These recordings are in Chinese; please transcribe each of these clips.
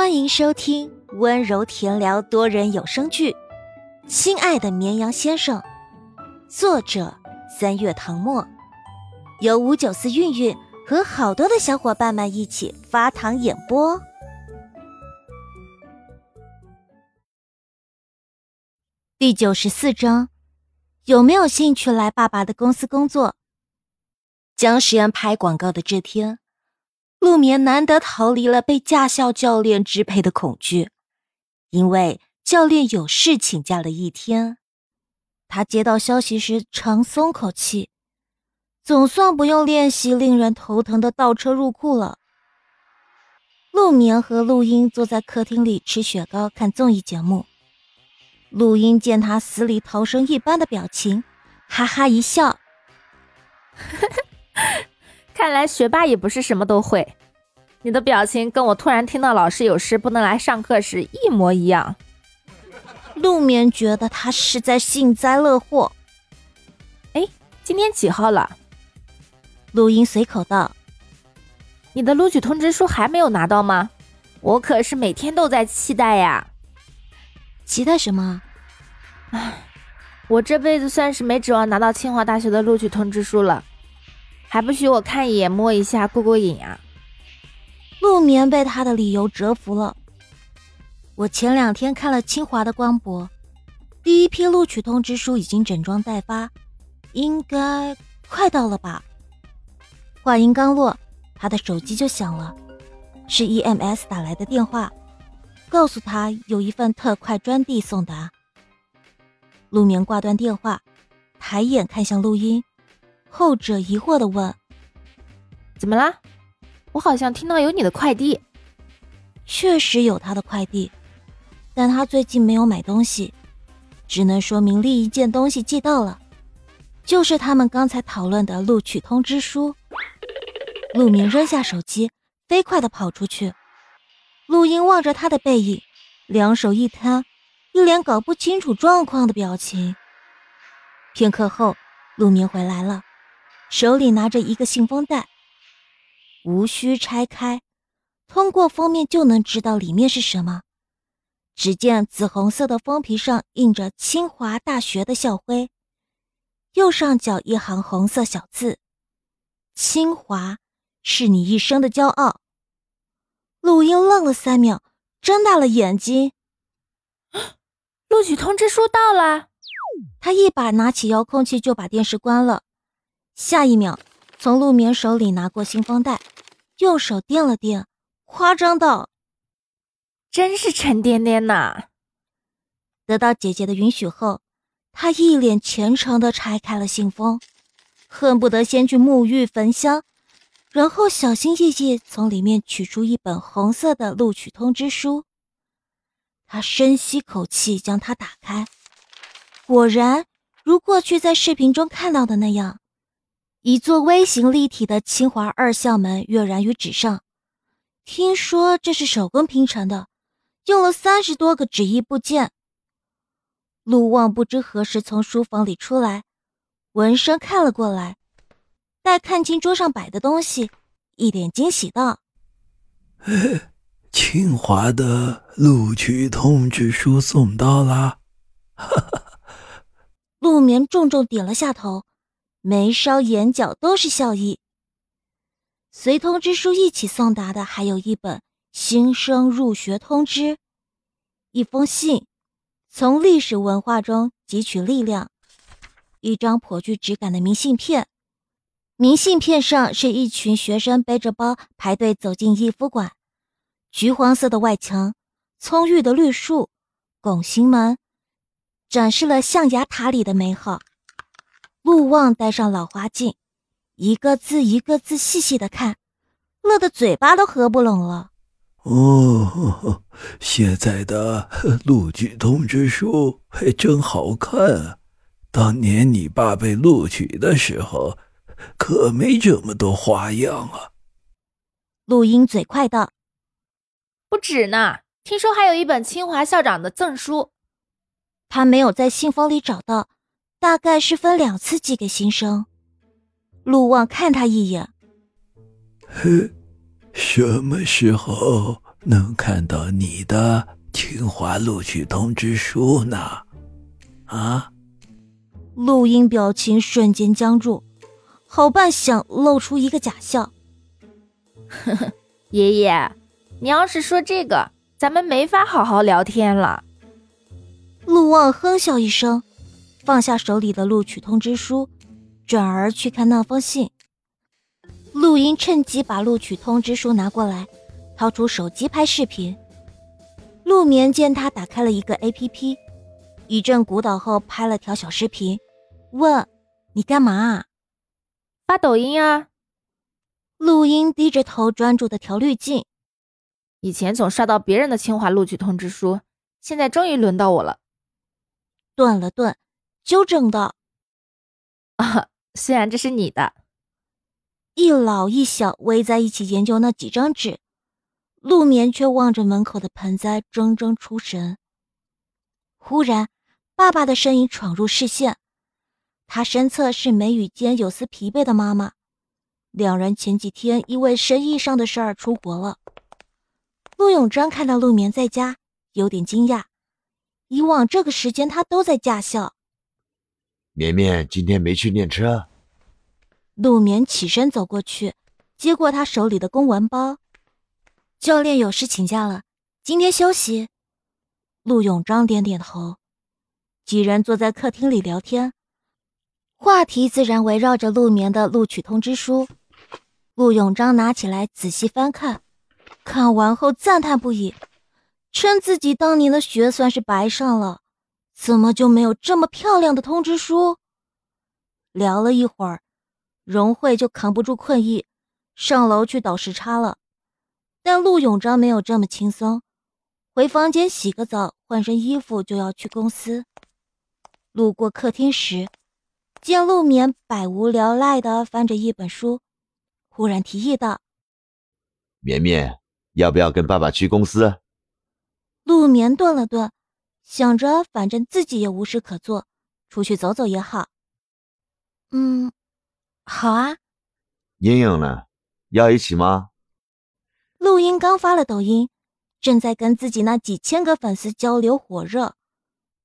欢迎收听温柔甜聊多人有声剧《亲爱的绵羊先生》，作者三月唐末，由五九四韵韵和好多的小伙伴们一起发糖演播。第九十四章，有没有兴趣来爸爸的公司工作？将实验拍广告的这天。陆眠难得逃离了被驾校教练支配的恐惧，因为教练有事请假了一天。他接到消息时长松口气，总算不用练习令人头疼的倒车入库了。陆眠和陆英坐在客厅里吃雪糕看综艺节目。陆英见他死里逃生一般的表情，哈哈一笑。看来学霸也不是什么都会。你的表情跟我突然听到老师有事不能来上课时一模一样。陆眠觉得他是在幸灾乐祸。哎，今天几号了？陆英随口道：“你的录取通知书还没有拿到吗？我可是每天都在期待呀。期待什么？唉，我这辈子算是没指望拿到清华大学的录取通知书了。”还不许我看一眼、摸一下、过过瘾啊！陆眠被他的理由折服了。我前两天看了清华的官博，第一批录取通知书已经整装待发，应该快到了吧？话音刚落，他的手机就响了，是 EMS 打来的电话，告诉他有一份特快专递送达。陆眠挂断电话，抬眼看向陆音。后者疑惑的问：“怎么啦？我好像听到有你的快递。确实有他的快递，但他最近没有买东西，只能说明另一件东西寄到了，就是他们刚才讨论的录取通知书。”陆明扔下手机，飞快的跑出去。陆英望着他的背影，两手一摊，一脸搞不清楚状况的表情。片刻后，陆明回来了。手里拿着一个信封袋，无需拆开，通过封面就能知道里面是什么。只见紫红色的封皮上印着清华大学的校徽，右上角一行红色小字：“清华是你一生的骄傲。”陆英愣了三秒，睁大了眼睛：“录取通知书到了！”他一把拿起遥控器，就把电视关了。下一秒，从陆眠手里拿过信封袋，右手掂了掂，夸张道：“真是沉甸甸呐！”得到姐姐的允许后，他一脸虔诚地拆开了信封，恨不得先去沐浴焚香，然后小心翼翼从里面取出一本红色的录取通知书。他深吸口气，将它打开，果然如过去在视频中看到的那样。一座微型立体的清华二校门跃然于纸上，听说这是手工拼成的，用了三十多个纸艺部件。陆望不知何时从书房里出来，闻声看了过来，待看清桌上摆的东西，一脸惊喜道：“清华的录取通知书送到啦！”哈哈。陆眠重重点了下头。眉梢眼角都是笑意。随通知书一起送达的，还有一本新生入学通知，一封信，从历史文化中汲取力量，一张颇具质感的明信片。明信片上是一群学生背着包排队走进逸夫馆，橘黄色的外墙，葱郁的绿树，拱形门，展示了象牙塔里的美好。陆望戴上老花镜，一个字一个字细细的看，乐得嘴巴都合不拢了。哦，现在的录取通知书还真好看啊。当年你爸被录取的时候，可没这么多花样啊。陆英嘴快道：“不止呢，听说还有一本清华校长的赠书。”他没有在信封里找到。大概是分两次寄给新生。陆望看他一眼，嘿，什么时候能看到你的清华录取通知书呢？啊？陆英表情瞬间僵住，好半晌露出一个假笑。呵呵，爷爷，你要是说这个，咱们没法好好聊天了。陆望哼笑一声，放下手里的录取通知书，转而去看那封信。陆英趁机把录取通知书拿过来，掏出手机拍视频。陆眠见他打开了一个 A.P.P，一阵鼓捣后拍了条小视频，问：“你干嘛？”“发抖音啊。”陆英低着头专注的调滤镜。以前总刷到别人的清华录取通知书，现在终于轮到我了。顿了顿，纠正的：“啊，虽然这是你的。”一老一小围在一起研究那几张纸，陆眠却望着门口的盆栽，怔怔出神。忽然，爸爸的身影闯入视线，他身侧是眉宇间有丝疲惫的妈妈，两人前几天因为生意上的事儿出国了。陆永章看到陆眠在家，有点惊讶，以往这个时间他都在驾校。绵绵今天没去练车。陆眠起身走过去，接过他手里的公文包。教练有事请假了，今天休息。陆永章点点头。几人坐在客厅里聊天，话题自然围绕着陆眠的录取通知书。陆永章拿起来仔细翻看，看完后赞叹不已，称自己当年的学算是白上了，怎么就没有这么漂亮的通知书？聊了一会儿。荣慧就扛不住困意，上楼去倒时差了。但陆永章没有这么轻松，回房间洗个澡，换身衣服就要去公司。路过客厅时，见陆眠百无聊赖的翻着一本书，忽然提议道：“绵绵，要不要跟爸爸去公司？”陆眠顿了顿，想着反正自己也无事可做，出去走走也好。嗯。好啊，莹莹呢？要一起吗？陆音刚发了抖音，正在跟自己那几千个粉丝交流火热。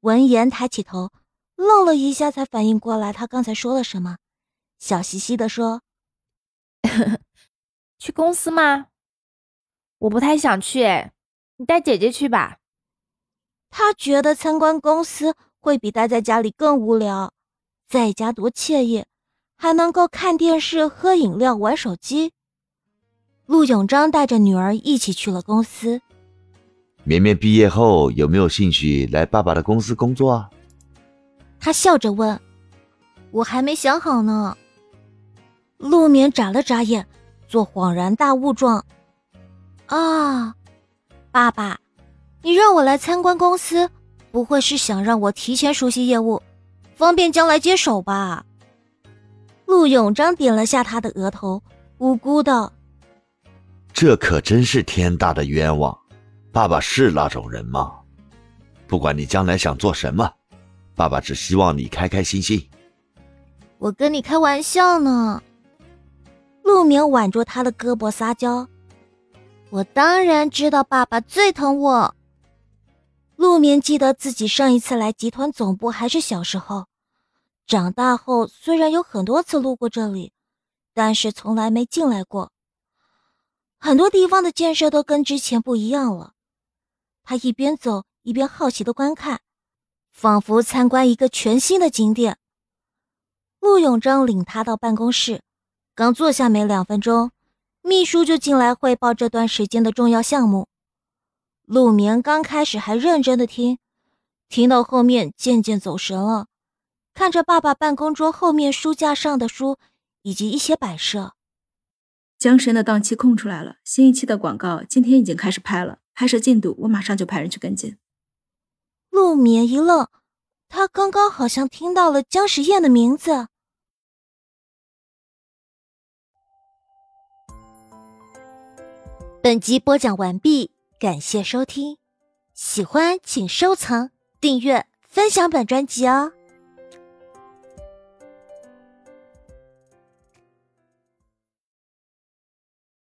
闻言抬起头，愣了一下，才反应过来他刚才说了什么，笑嘻嘻的说：“去公司吗？我不太想去，哎，你带姐姐去吧。”他觉得参观公司会比待在家里更无聊，在家多惬意。还能够看电视、喝饮料、玩手机。陆永章带着女儿一起去了公司。绵绵毕业后有没有兴趣来爸爸的公司工作啊？他笑着问：“我还没想好呢。”陆眠眨了眨眼，做恍然大悟状：“啊，爸爸，你让我来参观公司，不会是想让我提前熟悉业务，方便将来接手吧？”陆永章点了下他的额头，无辜道：“这可真是天大的冤枉！爸爸是那种人吗？不管你将来想做什么，爸爸只希望你开开心心。”我跟你开玩笑呢。陆明挽住他的胳膊撒娇：“我当然知道爸爸最疼我。”陆明记得自己上一次来集团总部还是小时候。长大后，虽然有很多次路过这里，但是从来没进来过。很多地方的建设都跟之前不一样了。他一边走一边好奇的观看，仿佛参观一个全新的景点。陆永章领他到办公室，刚坐下没两分钟，秘书就进来汇报这段时间的重要项目。陆眠刚开始还认真的听，听到后面渐渐走神了。看着爸爸办公桌后面书架上的书，以及一些摆设，江神的档期空出来了，新一期的广告今天已经开始拍了，拍摄进度我马上就派人去跟进。陆眠一愣，他刚刚好像听到了江时宴的名字。本集播讲完毕，感谢收听，喜欢请收藏、订阅、分享本专辑哦。